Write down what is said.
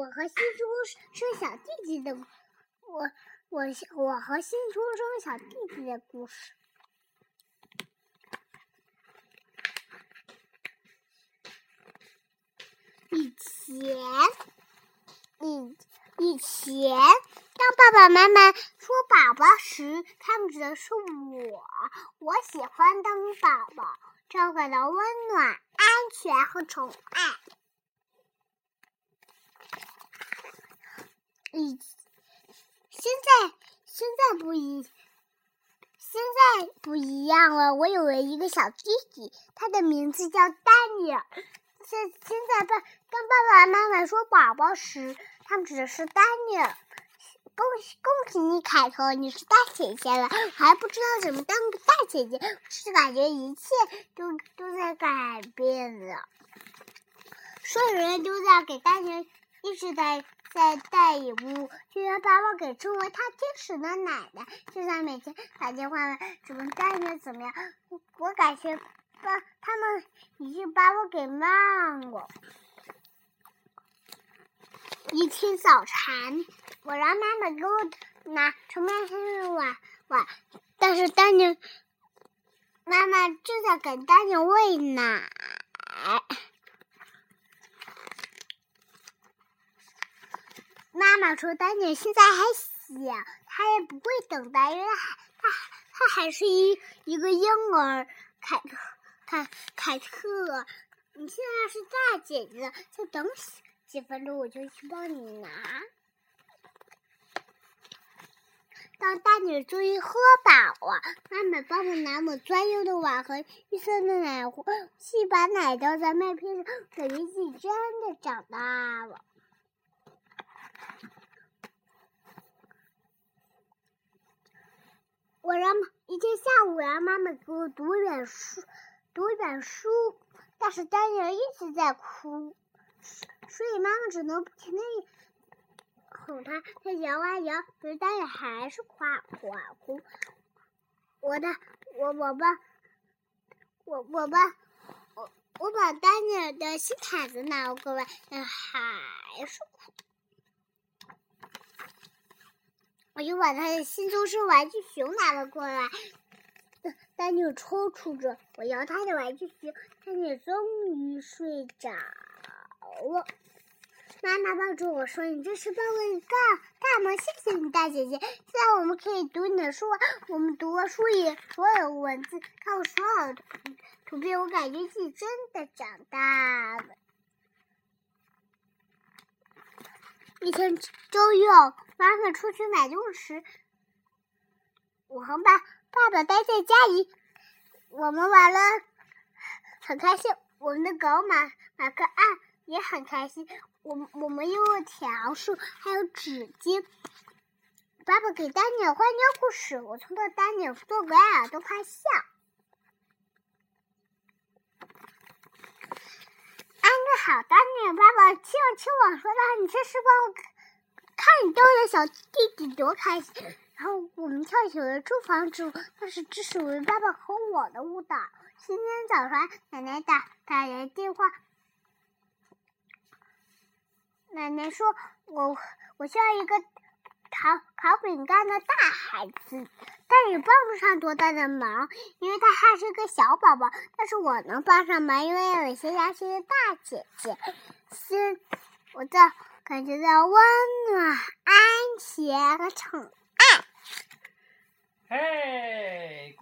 我和新出生小弟弟的，我我我和新出生小弟弟的故事。以前，以以前，当爸爸妈妈说宝宝时，他们指的是我。我喜欢当宝宝，这样感到温暖、安全和宠爱。以现在现在不一，现在不一样了。我有了一个小弟弟，他的名字叫丹尼尔。现现在爸当爸爸妈妈说宝宝时，他们指的是丹尼尔。恭喜恭喜你，凯特，你是大姐姐了。还不知道怎么当个大姐姐，是感觉一切都都在改变了。所有人都在给丹尼尔一直在。在带礼物，就像爸爸给称为他天使的奶奶，就像每天打电话问怎么丹尼怎么样。我感觉爸他们已经把我给忘了。一天早晨，我让妈妈给我拿盛面生日碗碗，但是丹尼妈妈正在给丹尼喂奶。妈妈说：“丹尼现在还小，他也不会等待，因为还他他还是一一个婴儿。”凯特，凯凯特，你现在是大姐姐，再等几分钟我就去帮你拿。当丹尼终于喝饱了，妈妈帮我拿我专用的碗和绿色的奶壶，细把奶倒在麦片上，感觉自己真的长大了。我让一今天下午让妈妈给我读一本书，读一本书，但是丹尼尔一直在哭，所以妈妈只能不停的哄他。他摇啊摇，可是丹尼尔还是夸夸哭。我的，我我把，我我把，我我把丹尼尔的新毯子拿过来，但还是哭。我就把他的新出生玩具熊拿了过来，丹尼尔抽搐着，我摇他的玩具熊，丹尼终于睡着了。妈妈抱住我说：“你这是帮我干大忙，谢谢你，大姐姐。现在我们可以读你的书，我们读了书里所有文字，看过所有图图片，我感觉自己真的长大了。”一天周六，妈妈出去买东西，我和爸爸爸待在家里，我们玩了很开心。我们的狗马马克二也很开心。我我们用了条数，还有纸巾。爸爸给丹尼尔换尿故事，我从头丹尼尔做个爱耳朵快笑。好，的，你爸爸亲了亲我说的：“你这是帮我看你逗的小弟弟多开心。”然后我们跳起了住房之舞，那是只属于爸爸和我的舞蹈。今天早上，奶奶打打来电话，奶奶说：“我我像一个。”烤烤饼干的大孩子，但也帮不上多大的忙，因为他还是个小宝宝。但是我能帮上忙，因为有一些家是个大姐姐，是我在感觉到温暖、安全和宠爱。